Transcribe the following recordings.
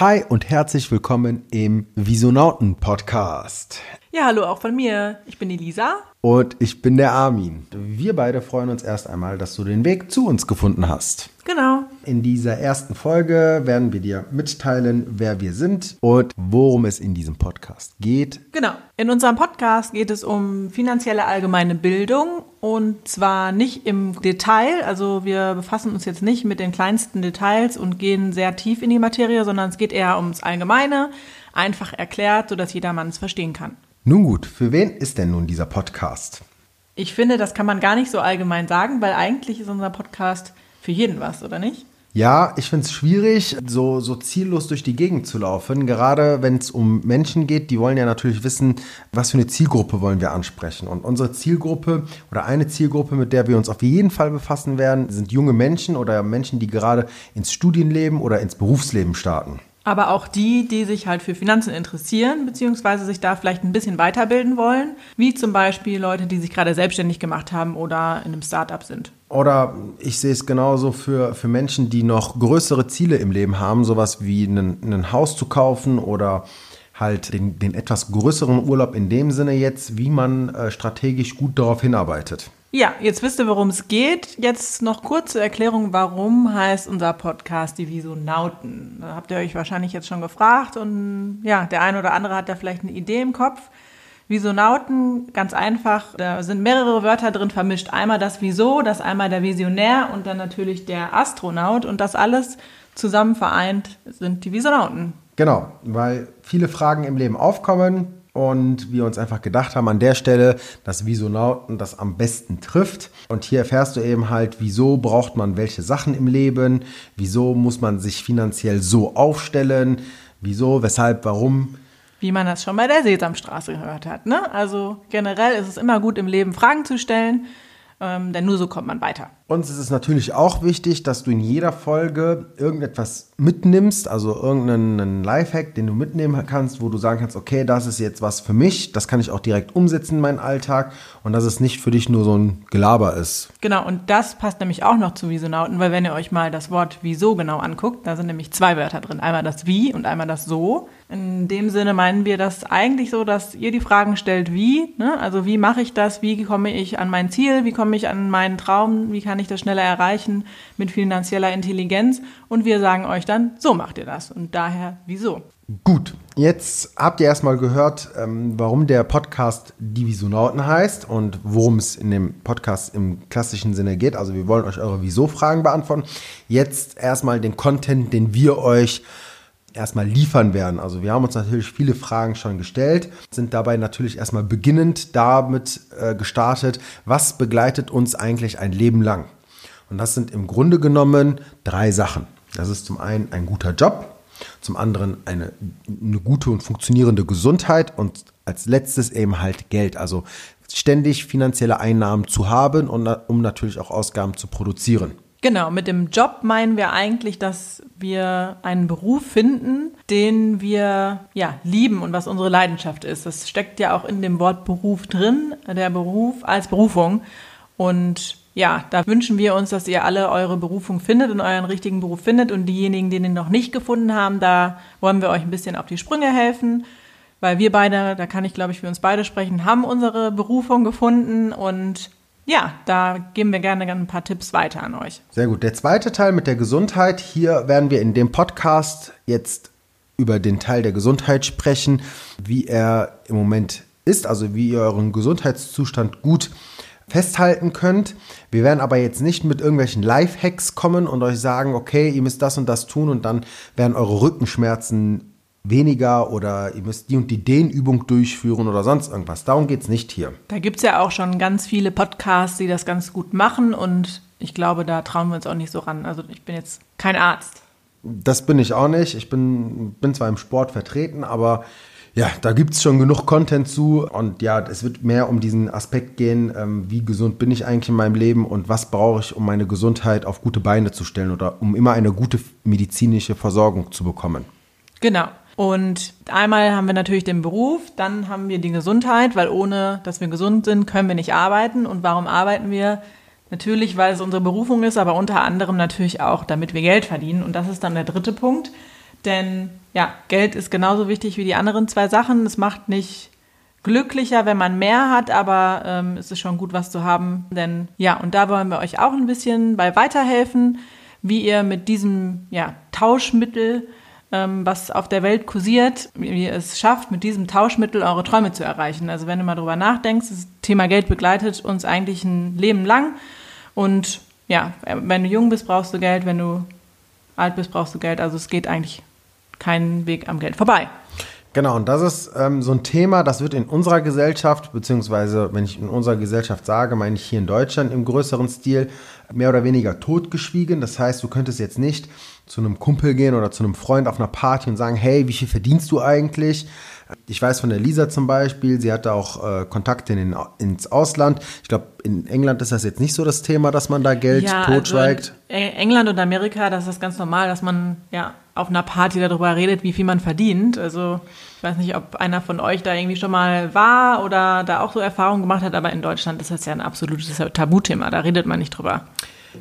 Hi und herzlich willkommen im Visonauten Podcast. Ja, hallo auch von mir. Ich bin die Lisa. Und ich bin der Armin. Wir beide freuen uns erst einmal, dass du den Weg zu uns gefunden hast. Genau. In dieser ersten Folge werden wir dir mitteilen, wer wir sind und worum es in diesem Podcast geht. Genau. In unserem Podcast geht es um finanzielle allgemeine Bildung und zwar nicht im Detail. Also wir befassen uns jetzt nicht mit den kleinsten Details und gehen sehr tief in die Materie, sondern es geht eher ums Allgemeine, einfach erklärt, sodass jedermann es verstehen kann. Nun gut, für wen ist denn nun dieser Podcast? Ich finde, das kann man gar nicht so allgemein sagen, weil eigentlich ist unser Podcast für jeden was, oder nicht? Ja, ich finde es schwierig, so, so ziellos durch die Gegend zu laufen. Gerade wenn es um Menschen geht, die wollen ja natürlich wissen, was für eine Zielgruppe wollen wir ansprechen. Und unsere Zielgruppe oder eine Zielgruppe, mit der wir uns auf jeden Fall befassen werden, sind junge Menschen oder Menschen, die gerade ins Studienleben oder ins Berufsleben starten. Aber auch die, die sich halt für Finanzen interessieren, beziehungsweise sich da vielleicht ein bisschen weiterbilden wollen, wie zum Beispiel Leute, die sich gerade selbstständig gemacht haben oder in einem Startup sind. Oder ich sehe es genauso für, für Menschen, die noch größere Ziele im Leben haben, sowas wie ein, Haus zu kaufen oder halt den, den etwas größeren Urlaub in dem Sinne jetzt, wie man äh, strategisch gut darauf hinarbeitet. Ja, jetzt wisst ihr, worum es geht. Jetzt noch kurze Erklärung, warum heißt unser Podcast die Visonauten? Da habt ihr euch wahrscheinlich jetzt schon gefragt und ja, der eine oder andere hat da vielleicht eine Idee im Kopf. Visonauten, ganz einfach, da sind mehrere Wörter drin vermischt. Einmal das Wieso, das einmal der Visionär und dann natürlich der Astronaut und das alles zusammen vereint sind die Visonauten. Genau, weil viele Fragen im Leben aufkommen, und wir uns einfach gedacht haben an der Stelle, dass Visonauten das am besten trifft. Und hier erfährst du eben halt, wieso braucht man welche Sachen im Leben, wieso muss man sich finanziell so aufstellen, wieso, weshalb, warum. Wie man das schon bei der Sesamstraße gehört hat. Ne? Also generell ist es immer gut im Leben Fragen zu stellen ähm, denn nur so kommt man weiter. Uns ist es natürlich auch wichtig, dass du in jeder Folge irgendetwas mitnimmst, also irgendeinen Lifehack, den du mitnehmen kannst, wo du sagen kannst, okay, das ist jetzt was für mich, das kann ich auch direkt umsetzen in meinen Alltag und dass es nicht für dich nur so ein Gelaber ist. Genau, und das passt nämlich auch noch zu Visonauten, weil wenn ihr euch mal das Wort Wieso genau anguckt, da sind nämlich zwei Wörter drin, einmal das Wie und einmal das So. In dem Sinne meinen wir das eigentlich so, dass ihr die Fragen stellt, wie, ne? also wie mache ich das, wie komme ich an mein Ziel, wie komme ich an meinen Traum, wie kann ich das schneller erreichen mit finanzieller Intelligenz und wir sagen euch dann, so macht ihr das und daher wieso. Gut, jetzt habt ihr erstmal gehört, ähm, warum der Podcast Divisionauten heißt und worum es in dem Podcast im klassischen Sinne geht. Also wir wollen euch eure Wieso-Fragen beantworten. Jetzt erstmal den Content, den wir euch erstmal liefern werden. Also wir haben uns natürlich viele Fragen schon gestellt, sind dabei natürlich erstmal beginnend damit äh, gestartet, was begleitet uns eigentlich ein Leben lang? Und das sind im Grunde genommen drei Sachen. Das ist zum einen ein guter Job, zum anderen eine, eine gute und funktionierende Gesundheit und als letztes eben halt Geld. Also ständig finanzielle Einnahmen zu haben und um natürlich auch Ausgaben zu produzieren. Genau, mit dem Job meinen wir eigentlich, dass wir einen Beruf finden, den wir ja lieben und was unsere Leidenschaft ist. Das steckt ja auch in dem Wort Beruf drin, der Beruf als Berufung. Und ja, da wünschen wir uns, dass ihr alle eure Berufung findet und euren richtigen Beruf findet. Und diejenigen, die den noch nicht gefunden haben, da wollen wir euch ein bisschen auf die Sprünge helfen. Weil wir beide, da kann ich glaube ich für uns beide sprechen, haben unsere Berufung gefunden und ja, da geben wir gerne ein paar Tipps weiter an euch. Sehr gut. Der zweite Teil mit der Gesundheit. Hier werden wir in dem Podcast jetzt über den Teil der Gesundheit sprechen, wie er im Moment ist, also wie ihr euren Gesundheitszustand gut festhalten könnt. Wir werden aber jetzt nicht mit irgendwelchen Life-Hacks kommen und euch sagen, okay, ihr müsst das und das tun und dann werden eure Rückenschmerzen weniger oder ihr müsst die und die Dehnübung durchführen oder sonst irgendwas. Darum geht es nicht hier. Da gibt es ja auch schon ganz viele Podcasts, die das ganz gut machen und ich glaube, da trauen wir uns auch nicht so ran. Also ich bin jetzt kein Arzt. Das bin ich auch nicht. Ich bin, bin zwar im Sport vertreten, aber ja, da gibt es schon genug Content zu. Und ja, es wird mehr um diesen Aspekt gehen, ähm, wie gesund bin ich eigentlich in meinem Leben und was brauche ich, um meine Gesundheit auf gute Beine zu stellen oder um immer eine gute medizinische Versorgung zu bekommen. Genau. Und einmal haben wir natürlich den Beruf, dann haben wir die Gesundheit, weil ohne dass wir gesund sind, können wir nicht arbeiten. Und warum arbeiten wir? Natürlich, weil es unsere Berufung ist, aber unter anderem natürlich auch, damit wir Geld verdienen. Und das ist dann der dritte Punkt. Denn ja, Geld ist genauso wichtig wie die anderen zwei Sachen. Es macht nicht glücklicher, wenn man mehr hat, aber ähm, es ist schon gut, was zu haben. Denn ja, und da wollen wir euch auch ein bisschen bei weiterhelfen, wie ihr mit diesem ja, Tauschmittel, was auf der Welt kursiert, wie ihr es schafft, mit diesem Tauschmittel eure Träume zu erreichen. Also wenn du mal drüber nachdenkst, das Thema Geld begleitet uns eigentlich ein Leben lang. Und ja, wenn du jung bist, brauchst du Geld, wenn du alt bist, brauchst du Geld. Also es geht eigentlich keinen Weg am Geld vorbei. Genau, und das ist ähm, so ein Thema, das wird in unserer Gesellschaft, beziehungsweise wenn ich in unserer Gesellschaft sage, meine ich hier in Deutschland im größeren Stil, mehr oder weniger totgeschwiegen. Das heißt, du könntest jetzt nicht zu einem Kumpel gehen oder zu einem Freund auf einer Party und sagen, hey, wie viel verdienst du eigentlich? Ich weiß von der Lisa zum Beispiel, sie hatte auch äh, Kontakte in den, ins Ausland. Ich glaube, in England ist das jetzt nicht so das Thema, dass man da Geld ja, totschweigt. Also England und Amerika, das ist ganz normal, dass man ja auf einer Party darüber redet, wie viel man verdient. Also ich weiß nicht, ob einer von euch da irgendwie schon mal war oder da auch so Erfahrungen gemacht hat, aber in Deutschland ist das ja ein absolutes Tabuthema, da redet man nicht drüber.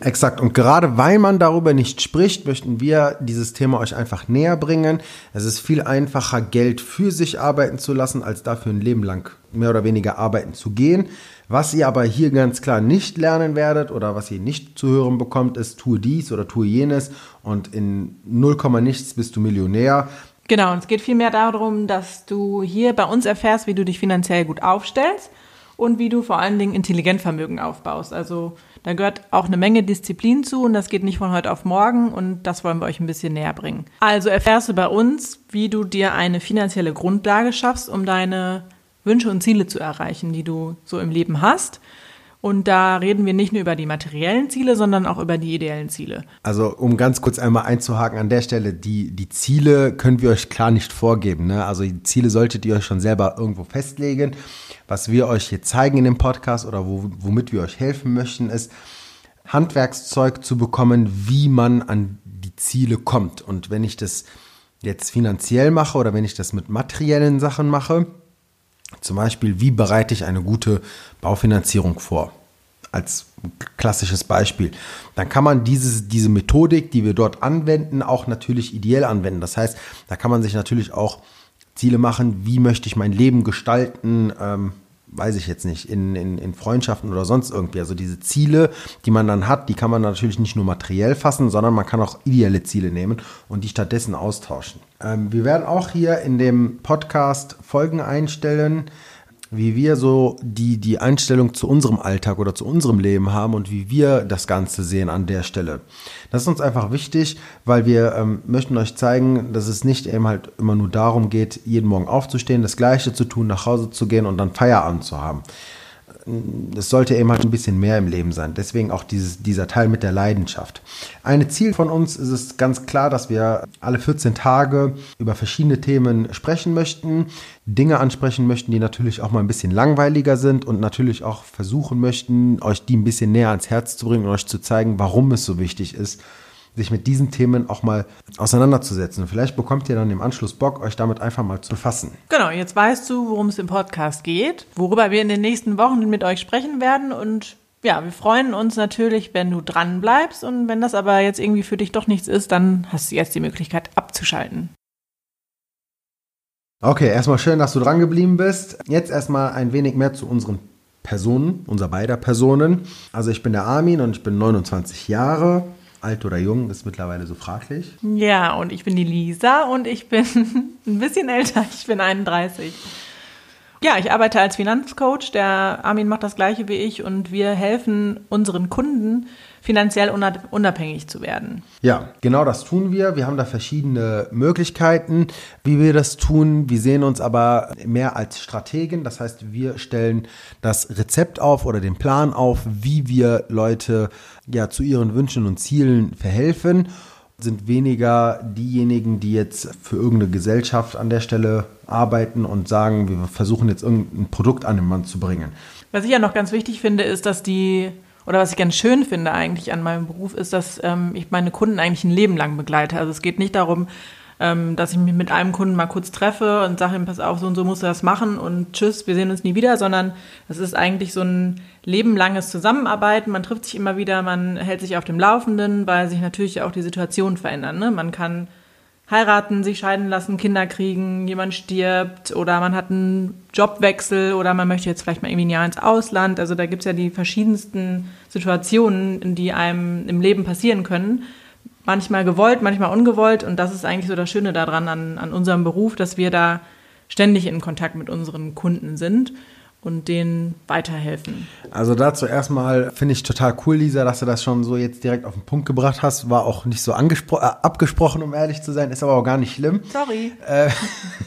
Exakt. Und gerade weil man darüber nicht spricht, möchten wir dieses Thema euch einfach näher bringen. Es ist viel einfacher, Geld für sich arbeiten zu lassen, als dafür ein Leben lang mehr oder weniger arbeiten zu gehen. Was ihr aber hier ganz klar nicht lernen werdet oder was ihr nicht zu hören bekommt, ist, tue dies oder tue jenes und in 0, nichts bist du Millionär. Genau, und es geht vielmehr darum, dass du hier bei uns erfährst, wie du dich finanziell gut aufstellst und wie du vor allen Dingen Intelligentvermögen aufbaust. Also da gehört auch eine Menge Disziplin zu und das geht nicht von heute auf morgen und das wollen wir euch ein bisschen näher bringen. Also erfährst du bei uns, wie du dir eine finanzielle Grundlage schaffst, um deine Wünsche und Ziele zu erreichen, die du so im Leben hast. Und da reden wir nicht nur über die materiellen Ziele, sondern auch über die ideellen Ziele. Also um ganz kurz einmal einzuhaken an der Stelle, die, die Ziele können wir euch klar nicht vorgeben. Ne? Also die Ziele solltet ihr euch schon selber irgendwo festlegen. Was wir euch hier zeigen in dem Podcast oder wo, womit wir euch helfen möchten, ist Handwerkszeug zu bekommen, wie man an die Ziele kommt. Und wenn ich das jetzt finanziell mache oder wenn ich das mit materiellen Sachen mache, zum Beispiel, wie bereite ich eine gute Baufinanzierung vor? Als klassisches Beispiel. Dann kann man dieses, diese Methodik, die wir dort anwenden, auch natürlich ideell anwenden. Das heißt, da kann man sich natürlich auch Ziele machen, wie möchte ich mein Leben gestalten, ähm, weiß ich jetzt nicht, in, in, in Freundschaften oder sonst irgendwie. Also diese Ziele, die man dann hat, die kann man natürlich nicht nur materiell fassen, sondern man kann auch ideelle Ziele nehmen und die stattdessen austauschen. Ähm, wir werden auch hier in dem Podcast Folgen einstellen, wie wir so die, die Einstellung zu unserem Alltag oder zu unserem Leben haben und wie wir das Ganze sehen an der Stelle. Das ist uns einfach wichtig, weil wir ähm, möchten euch zeigen, dass es nicht eben halt immer nur darum geht, jeden Morgen aufzustehen, das Gleiche zu tun, nach Hause zu gehen und dann Feierabend zu haben es sollte eben halt ein bisschen mehr im Leben sein. Deswegen auch dieses, dieser Teil mit der Leidenschaft. Ein Ziel von uns ist es ganz klar, dass wir alle 14 Tage über verschiedene Themen sprechen möchten, Dinge ansprechen möchten, die natürlich auch mal ein bisschen langweiliger sind und natürlich auch versuchen möchten, euch die ein bisschen näher ans Herz zu bringen und euch zu zeigen, warum es so wichtig ist, sich mit diesen Themen auch mal auseinanderzusetzen. Und vielleicht bekommt ihr dann im Anschluss Bock, euch damit einfach mal zu befassen. Genau, jetzt weißt du, worum es im Podcast geht, worüber wir in den nächsten Wochen mit euch sprechen werden und ja, wir freuen uns natürlich, wenn du dran bleibst und wenn das aber jetzt irgendwie für dich doch nichts ist, dann hast du jetzt die Möglichkeit abzuschalten. Okay, erstmal schön, dass du dran geblieben bist. Jetzt erstmal ein wenig mehr zu unseren Personen, unser beider Personen. Also ich bin der Armin und ich bin 29 Jahre alt oder jung, ist mittlerweile so fraglich. Ja, und ich bin die Lisa und ich bin ein bisschen älter, ich bin 31. Ja, ich arbeite als Finanzcoach. Der Armin macht das gleiche wie ich und wir helfen unseren Kunden, finanziell unabhängig zu werden. Ja, genau das tun wir. Wir haben da verschiedene Möglichkeiten, wie wir das tun. Wir sehen uns aber mehr als Strategen. Das heißt, wir stellen das Rezept auf oder den Plan auf, wie wir Leute ja zu ihren Wünschen und Zielen verhelfen sind weniger diejenigen, die jetzt für irgendeine Gesellschaft an der Stelle arbeiten und sagen, wir versuchen jetzt irgendein Produkt an den Mann zu bringen. Was ich ja noch ganz wichtig finde, ist, dass die oder was ich ganz schön finde eigentlich an meinem Beruf, ist, dass ähm, ich meine Kunden eigentlich ein Leben lang begleite. Also es geht nicht darum, ähm, dass ich mich mit einem Kunden mal kurz treffe und sage ihm, pass auf, so und so musst du das machen und tschüss, wir sehen uns nie wieder, sondern es ist eigentlich so ein lebenlanges Zusammenarbeiten. Man trifft sich immer wieder, man hält sich auf dem Laufenden, weil sich natürlich auch die Situationen verändern. Ne? Man kann heiraten, sich scheiden lassen, Kinder kriegen, jemand stirbt oder man hat einen Jobwechsel oder man möchte jetzt vielleicht mal irgendwie ein Jahr ins Ausland. Also da gibt's ja die verschiedensten Situationen, die einem im Leben passieren können. Manchmal gewollt, manchmal ungewollt. Und das ist eigentlich so das Schöne daran an, an unserem Beruf, dass wir da ständig in Kontakt mit unseren Kunden sind und denen weiterhelfen. Also dazu erstmal finde ich total cool, Lisa, dass du das schon so jetzt direkt auf den Punkt gebracht hast. War auch nicht so äh, abgesprochen, um ehrlich zu sein, ist aber auch gar nicht schlimm. Sorry. Äh,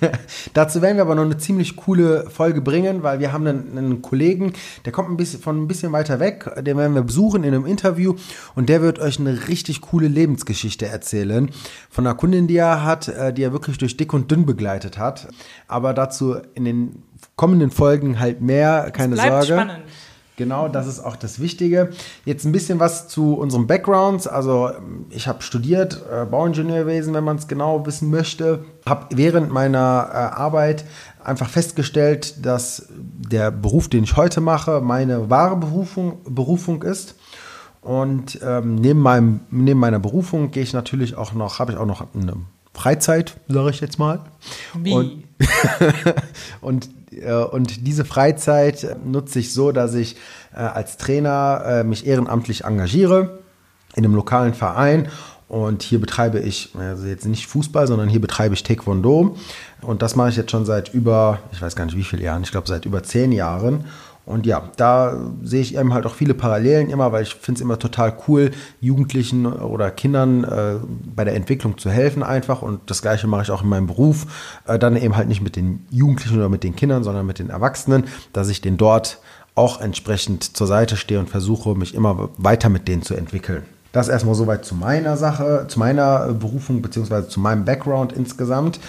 dazu werden wir aber noch eine ziemlich coole Folge bringen, weil wir haben einen, einen, Kollegen, der kommt ein bisschen von ein bisschen weiter weg, den werden wir besuchen in einem Interview und der wird euch eine richtig coole Lebensgeschichte erzählen von einer Kundin, die er hat, äh, die er wirklich durch dick und dünn begleitet hat. Aber dazu in den kommenden Folgen halt mehr, keine Sorge. Spannend. Genau, das ist auch das Wichtige. Jetzt ein bisschen was zu unserem Backgrounds. Also ich habe studiert äh, Bauingenieurwesen, wenn man es genau wissen möchte. Habe während meiner äh, Arbeit einfach festgestellt, dass der Beruf, den ich heute mache, meine wahre Berufung, Berufung ist. Und ähm, neben, meinem, neben meiner Berufung gehe ich natürlich auch noch, habe ich auch noch eine Freizeit, sage ich jetzt mal. Wie? Und, und und diese Freizeit nutze ich so, dass ich äh, als Trainer äh, mich ehrenamtlich engagiere in einem lokalen Verein. Und hier betreibe ich, also jetzt nicht Fußball, sondern hier betreibe ich Taekwondo. Und das mache ich jetzt schon seit über, ich weiß gar nicht wie viele Jahren, ich glaube seit über zehn Jahren. Und ja, da sehe ich eben halt auch viele Parallelen immer, weil ich finde es immer total cool, Jugendlichen oder Kindern äh, bei der Entwicklung zu helfen einfach. Und das gleiche mache ich auch in meinem Beruf. Äh, dann eben halt nicht mit den Jugendlichen oder mit den Kindern, sondern mit den Erwachsenen, dass ich den dort auch entsprechend zur Seite stehe und versuche, mich immer weiter mit denen zu entwickeln. Das erstmal soweit zu meiner Sache, zu meiner Berufung beziehungsweise zu meinem Background insgesamt.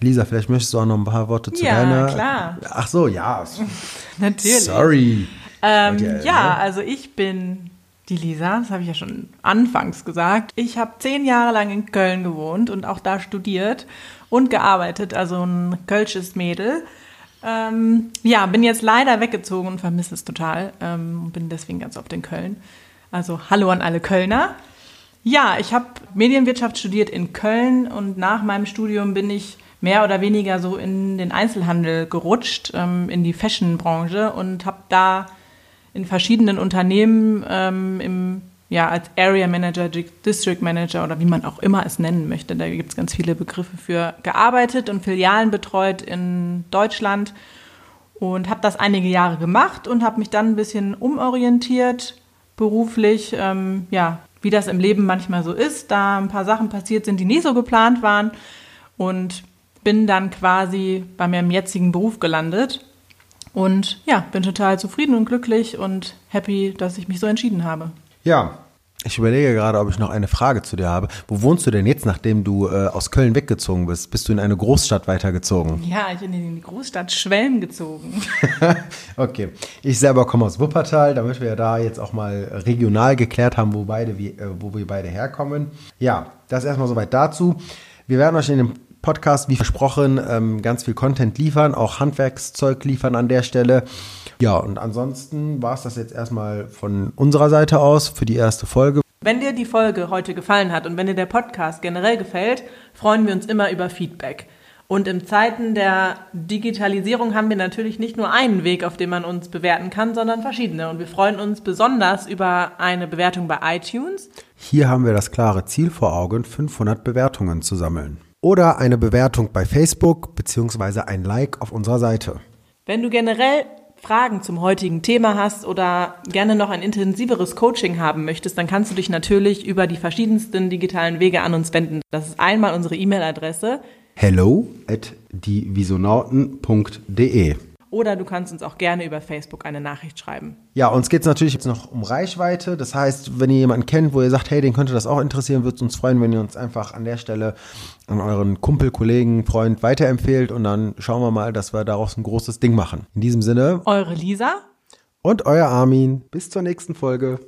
Lisa, vielleicht möchtest du auch noch ein paar Worte zu ja, deiner. Ja, klar. Ach so, ja. Natürlich. Sorry. Ähm, ja, ja, also ich bin die Lisa, das habe ich ja schon anfangs gesagt. Ich habe zehn Jahre lang in Köln gewohnt und auch da studiert und gearbeitet, also ein kölsches Mädel. Ähm, ja, bin jetzt leider weggezogen und vermisse es total. Ähm, bin deswegen ganz oft in Köln. Also hallo an alle Kölner. Ja, ich habe Medienwirtschaft studiert in Köln und nach meinem Studium bin ich mehr oder weniger so in den Einzelhandel gerutscht, ähm, in die Fashion-Branche und habe da in verschiedenen Unternehmen ähm, im, ja, als Area Manager, District Manager oder wie man auch immer es nennen möchte, da gibt es ganz viele Begriffe für, gearbeitet und Filialen betreut in Deutschland und habe das einige Jahre gemacht und habe mich dann ein bisschen umorientiert beruflich, ähm, ja, wie das im Leben manchmal so ist, da ein paar Sachen passiert sind, die nicht so geplant waren und bin dann quasi bei meinem jetzigen Beruf gelandet und ja, bin total zufrieden und glücklich und happy, dass ich mich so entschieden habe. Ja, ich überlege gerade, ob ich noch eine Frage zu dir habe. Wo wohnst du denn jetzt, nachdem du äh, aus Köln weggezogen bist? Bist du in eine Großstadt weitergezogen? Ja, ich bin in die Großstadt Schwelm gezogen. okay. Ich selber komme aus Wuppertal, damit wir ja da jetzt auch mal regional geklärt haben, wo, beide, wie, äh, wo wir beide herkommen. Ja, das erstmal soweit dazu. Wir werden euch in dem Podcast, wie versprochen, ähm, ganz viel Content liefern, auch Handwerkszeug liefern an der Stelle. Ja, und ansonsten war es das jetzt erstmal von unserer Seite aus für die erste Folge. Wenn dir die Folge heute gefallen hat und wenn dir der Podcast generell gefällt, freuen wir uns immer über Feedback. Und in Zeiten der Digitalisierung haben wir natürlich nicht nur einen Weg, auf dem man uns bewerten kann, sondern verschiedene. Und wir freuen uns besonders über eine Bewertung bei iTunes. Hier haben wir das klare Ziel vor Augen, 500 Bewertungen zu sammeln oder eine Bewertung bei Facebook bzw. ein Like auf unserer Seite. Wenn du generell Fragen zum heutigen Thema hast oder gerne noch ein intensiveres Coaching haben möchtest, dann kannst du dich natürlich über die verschiedensten digitalen Wege an uns wenden. Das ist einmal unsere E-Mail-Adresse hello at dievisonauten.de oder du kannst uns auch gerne über Facebook eine Nachricht schreiben. Ja, uns geht es natürlich jetzt noch um Reichweite. Das heißt, wenn ihr jemanden kennt, wo ihr sagt, hey, den könnte das auch interessieren, würde es uns freuen, wenn ihr uns einfach an der Stelle an euren Kumpel, Kollegen, Freund weiterempfehlt und dann schauen wir mal, dass wir daraus ein großes Ding machen. In diesem Sinne. Eure Lisa. Und euer Armin. Bis zur nächsten Folge.